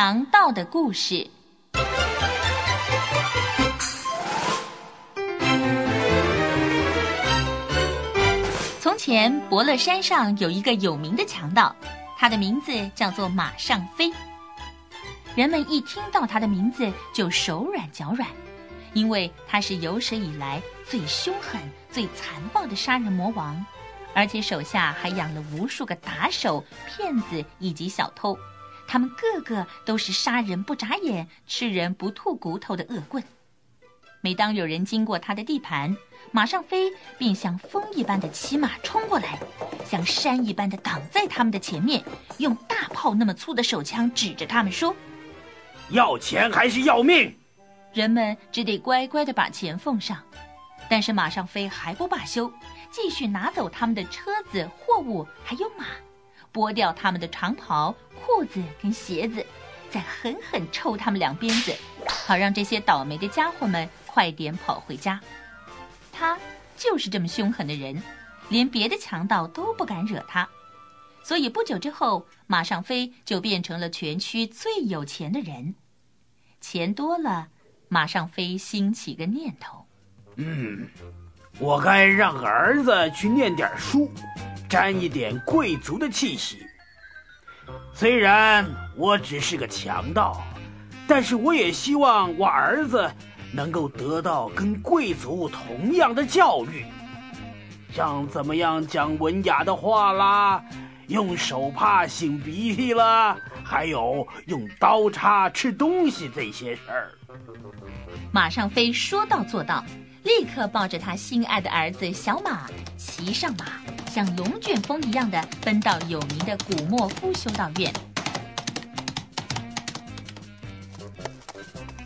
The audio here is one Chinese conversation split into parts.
强盗的故事。从前，伯乐山上有一个有名的强盗，他的名字叫做马上飞。人们一听到他的名字就手软脚软，因为他是有史以来最凶狠、最残暴的杀人魔王，而且手下还养了无数个打手、骗子以及小偷，他们个个都是杀人不眨眼、吃人不吐骨头的恶棍。每当有人经过他的地盘，马上飞便像风一般的骑马冲过来，像山一般的挡在他们的前面，用大炮那么粗的手枪指着他们说。要钱还是要命？人们只得乖乖的把钱奉上，但是马上飞还不罢休，继续拿走他们的车子、货物，还有马，剥掉他们的长袍、裤子跟鞋子，再狠狠抽他们两鞭子，好让这些倒霉的家伙们快点跑回家。他就是这么凶狠的人，连别的强盗都不敢惹他。所以不久之后，马上飞就变成了全区最有钱的人。钱多了，马上飞兴起个念头：嗯，我该让儿子去念点书，沾一点贵族的气息。虽然我只是个强盗，但是我也希望我儿子能够得到跟贵族同样的教育，像怎么样讲文雅的话啦。用手帕擤鼻涕了，还有用刀叉吃东西这些事儿。马上飞说到做到，立刻抱着他心爱的儿子小马，骑上马，像龙卷风一样的奔到有名的古莫夫修道院。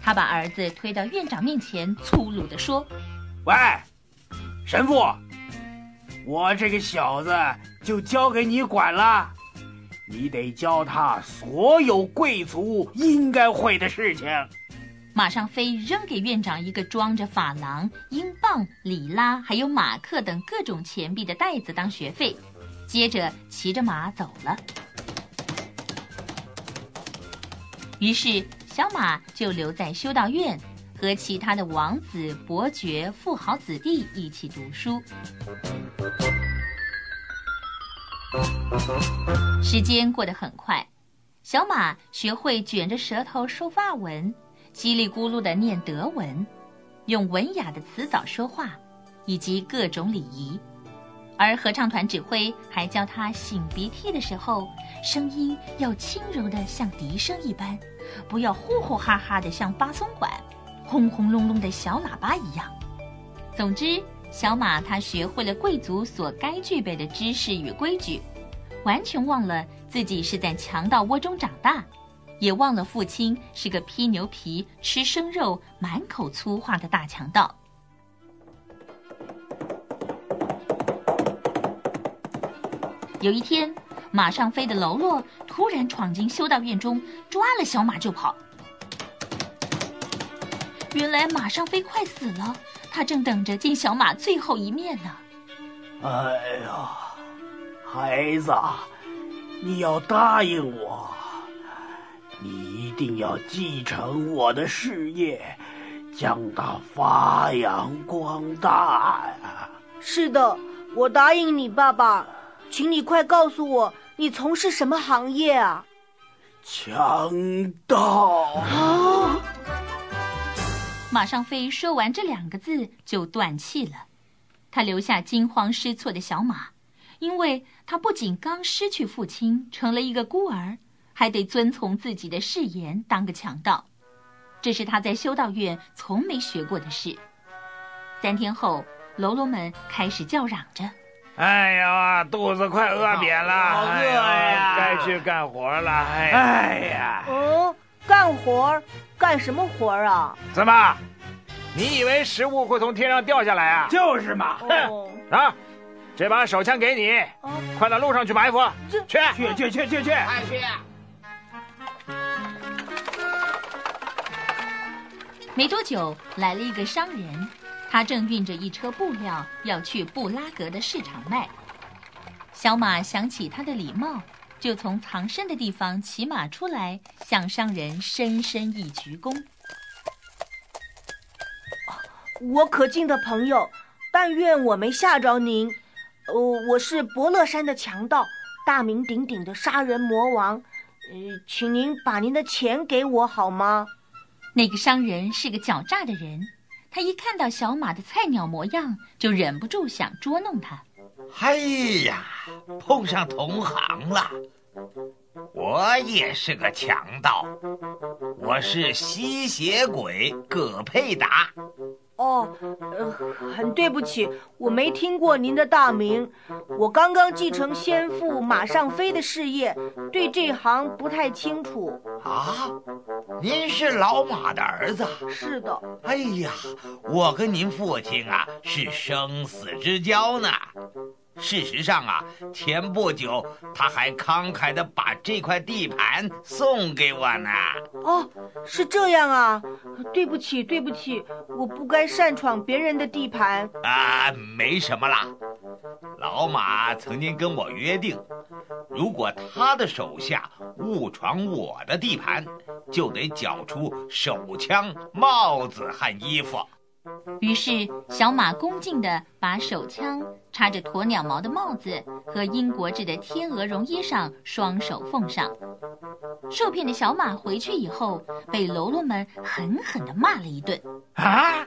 他把儿子推到院长面前，粗鲁地说：“喂，神父，我这个小子。”就交给你管了，你得教他所有贵族应该会的事情。马上飞扔给院长一个装着法郎、英镑、里拉还有马克等各种钱币的袋子当学费，接着骑着马走了。于是小马就留在修道院，和其他的王子、伯爵、富豪子弟一起读书。时间过得很快，小马学会卷着舌头说法文，叽里咕噜的念德文，用文雅的词藻说话，以及各种礼仪。而合唱团指挥还教他擤鼻涕的时候，声音要轻柔的像笛声一般，不要呼呼哈哈的像巴松管、轰轰隆隆的小喇叭一样。总之。小马他学会了贵族所该具备的知识与规矩，完全忘了自己是在强盗窝中长大，也忘了父亲是个披牛皮、吃生肉、满口粗话的大强盗。有一天，马上飞的喽啰突然闯进修道院中，抓了小马就跑。原来马上飞快死了。他正等着见小马最后一面呢。哎呀，孩子，你要答应我，你一定要继承我的事业，将它发扬光大呀！是的，我答应你，爸爸，请你快告诉我，你从事什么行业啊？强盗啊！马上飞说完这两个字就断气了，他留下惊慌失措的小马，因为他不仅刚失去父亲，成了一个孤儿，还得遵从自己的誓言当个强盗，这是他在修道院从没学过的事。三天后，喽啰们开始叫嚷着：“哎呀，肚子快饿扁了，好饿呀，该去干活了。”哎呀，哦，干活。干什么活啊？怎么？你以为食物会从天上掉下来啊？就是嘛！哼！啊，这把手枪给你，快到路上去埋伏。去去去去去去！快去！没多久，来了一个商人，他正运着一车布料要去布拉格的市场卖。小马想起他的礼貌，就从藏身的地方骑马出来，向商人深深一鞠躬。我可敬的朋友，但愿我没吓着您。呃，我是伯乐山的强盗，大名鼎鼎的杀人魔王。呃，请您把您的钱给我好吗？那个商人是个狡诈的人，他一看到小马的菜鸟模样，就忍不住想捉弄他。哎呀，碰上同行了！我也是个强盗，我是吸血鬼葛佩达。哦，呃，很对不起，我没听过您的大名。我刚刚继承先父马上飞的事业，对这行不太清楚。啊，您是老马的儿子？是的。哎呀，我跟您父亲啊是生死之交呢。事实上啊，前不久他还慷慨地把这块地盘送给我呢。哦，是这样啊，对不起，对不起，我不该擅闯别人的地盘。啊，没什么啦。老马曾经跟我约定，如果他的手下误闯我的地盘，就得缴出手枪、帽子和衣服。于是，小马恭敬地把手枪、插着鸵鸟毛的帽子和英国制的天鹅绒衣裳双手奉上。受骗的小马回去以后，被喽啰们狠狠地骂了一顿。啊！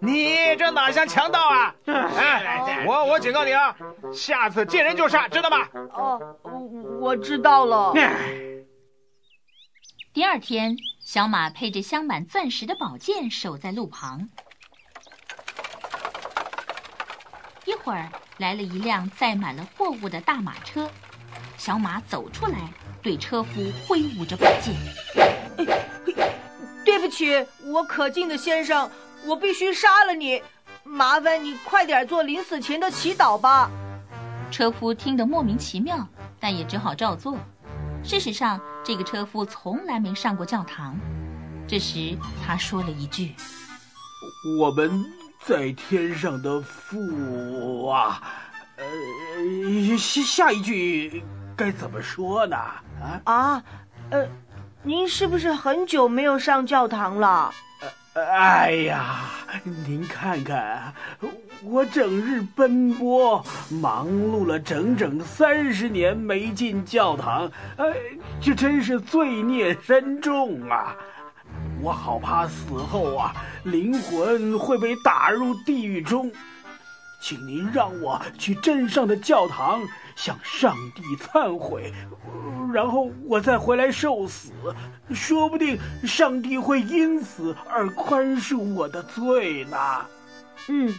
你这哪像强盗啊！哎，我我警告你啊，下次见人就杀，知道吗？哦，我我知道了。第二天，小马配着镶满钻石的宝剑守在路旁。一会儿，来了一辆载满了货物的大马车，小马走出来，对车夫挥舞着宝剑。对不起，我可敬的先生，我必须杀了你，麻烦你快点做临死前的祈祷吧。车夫听得莫名其妙，但也只好照做。事实上，这个车夫从来没上过教堂。这时，他说了一句：“我们在天上的父啊，呃，下下一句该怎么说呢？啊啊，呃，您是不是很久没有上教堂了？”哎呀，您看看，我整日奔波，忙碌了整整三十年没进教堂，哎，这真是罪孽深重啊！我好怕死后啊，灵魂会被打入地狱中，请您让我去镇上的教堂。向上帝忏悔，然后我再回来受死，说不定上帝会因此而宽恕我的罪呢。嗯，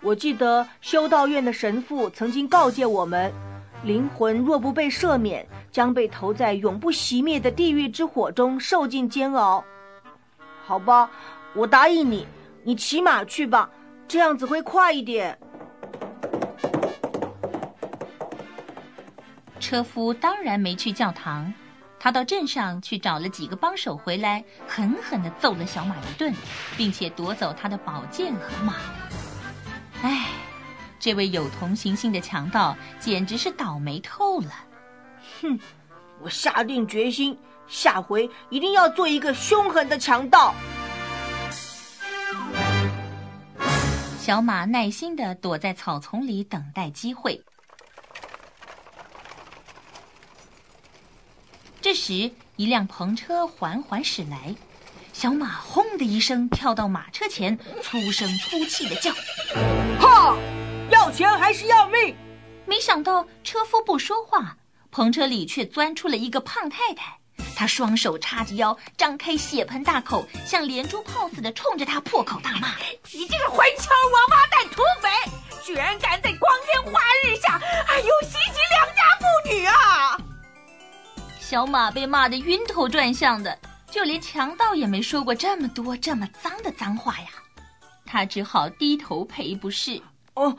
我记得修道院的神父曾经告诫我们，灵魂若不被赦免，将被投在永不熄灭的地狱之火中，受尽煎熬。好吧，我答应你，你骑马去吧，这样子会快一点。车夫当然没去教堂，他到镇上去找了几个帮手回来，狠狠地揍了小马一顿，并且夺走他的宝剑和马。唉，这位有同情心的强盗简直是倒霉透了。哼，我下定决心，下回一定要做一个凶狠的强盗。小马耐心地躲在草丛里等待机会。这时，一辆篷车缓缓驶来，小马轰的一声跳到马车前，粗声粗气的叫：“哈，要钱还是要命？”没想到车夫不说话，篷车里却钻出了一个胖太太。她双手叉着腰，张开血盆大口，像连珠炮似的冲着他破口大骂：“你这个混球王八蛋土匪，居然敢在光天化日下，还有袭小马被骂得晕头转向的，就连强盗也没说过这么多这么脏的脏话呀。他只好低头赔不是。哦，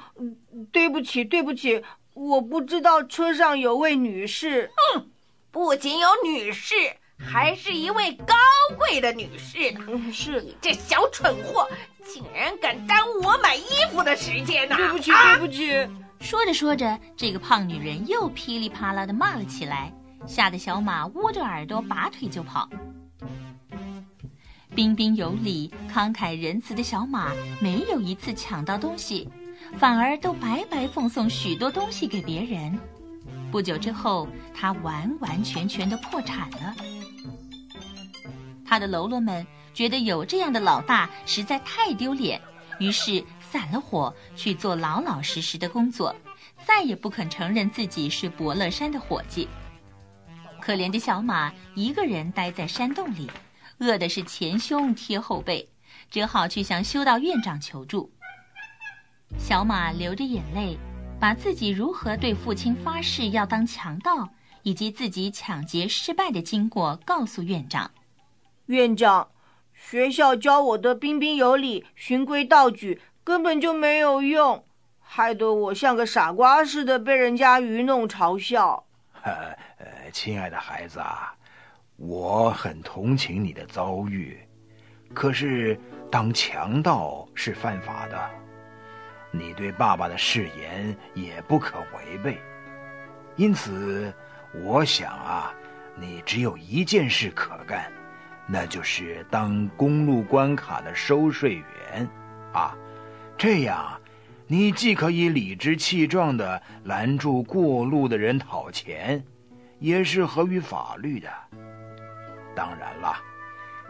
对不起，对不起，我不知道车上有位女士。哼，不仅有女士，还是一位高贵的女士呢。是你这小蠢货，竟然敢耽误我买衣服的时间呢！对不起，对不起。说着说着，这个胖女人又噼里啪啦的骂了起来，吓得小马捂着耳朵拔腿就跑。彬彬有礼、慷慨仁慈的小马没有一次抢到东西，反而都白白奉送许多东西给别人。不久之后，他完完全全的破产了。他的喽啰们觉得有这样的老大实在太丢脸，于是散了伙去做老老实实的工作，再也不肯承认自己是伯乐山的伙计。可怜的小马一个人待在山洞里，饿的是前胸贴后背，只好去向修道院长求助。小马流着眼泪。把自己如何对父亲发誓要当强盗，以及自己抢劫失败的经过告诉院长。院长，学校教我的彬彬有礼、循规蹈矩根本就没有用，害得我像个傻瓜似的被人家愚弄嘲笑。亲爱的孩子啊，我很同情你的遭遇，可是当强盗是犯法的。你对爸爸的誓言也不可违背，因此，我想啊，你只有一件事可干，那就是当公路关卡的收税员，啊，这样，你既可以理直气壮地拦住过路的人讨钱，也是合于法律的。当然了，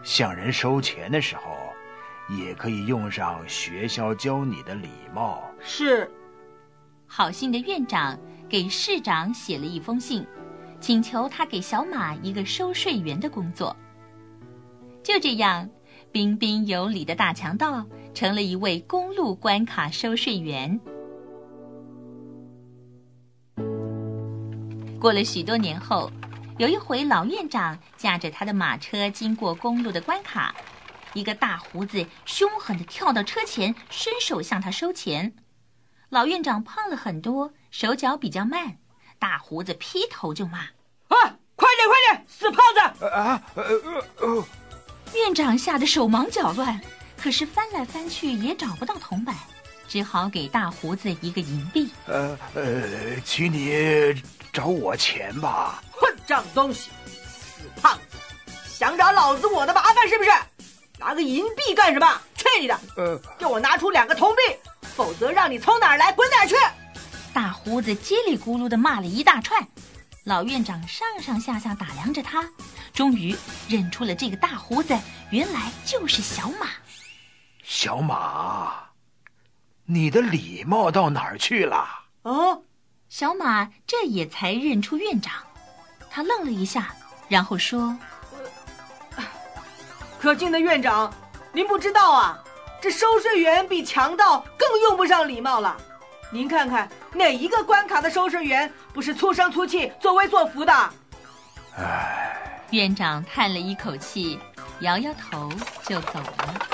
向人收钱的时候。也可以用上学校教你的礼貌。是，好心的院长给市长写了一封信，请求他给小马一个收税员的工作。就这样，彬彬有礼的大强盗成了一位公路关卡收税员。过了许多年后，有一回，老院长驾着他的马车经过公路的关卡。一个大胡子凶狠地跳到车前，伸手向他收钱。老院长胖了很多，手脚比较慢。大胡子劈头就骂：“啊，快点，快点，死胖子！”啊，院长吓得手忙脚乱，可是翻来翻去也找不到铜板，只好给大胡子一个银币。呃呃，请你找我钱吧。混账东西，死胖子，想找老子我的麻烦是不是？拿个银币干什么？去你的！呃，给我拿出两个铜币，否则让你从哪儿来滚哪儿去！大胡子叽里咕噜的骂了一大串，老院长上上下下打量着他，终于认出了这个大胡子，原来就是小马。小马，你的礼貌到哪儿去了？啊！小马这也才认出院长，他愣了一下，然后说。可敬的院长，您不知道啊，这收税员比强盗更用不上礼貌了。您看看，哪一个关卡的收税员不是粗声粗气、作威作福的？唉，院长叹了一口气，摇摇头就走了。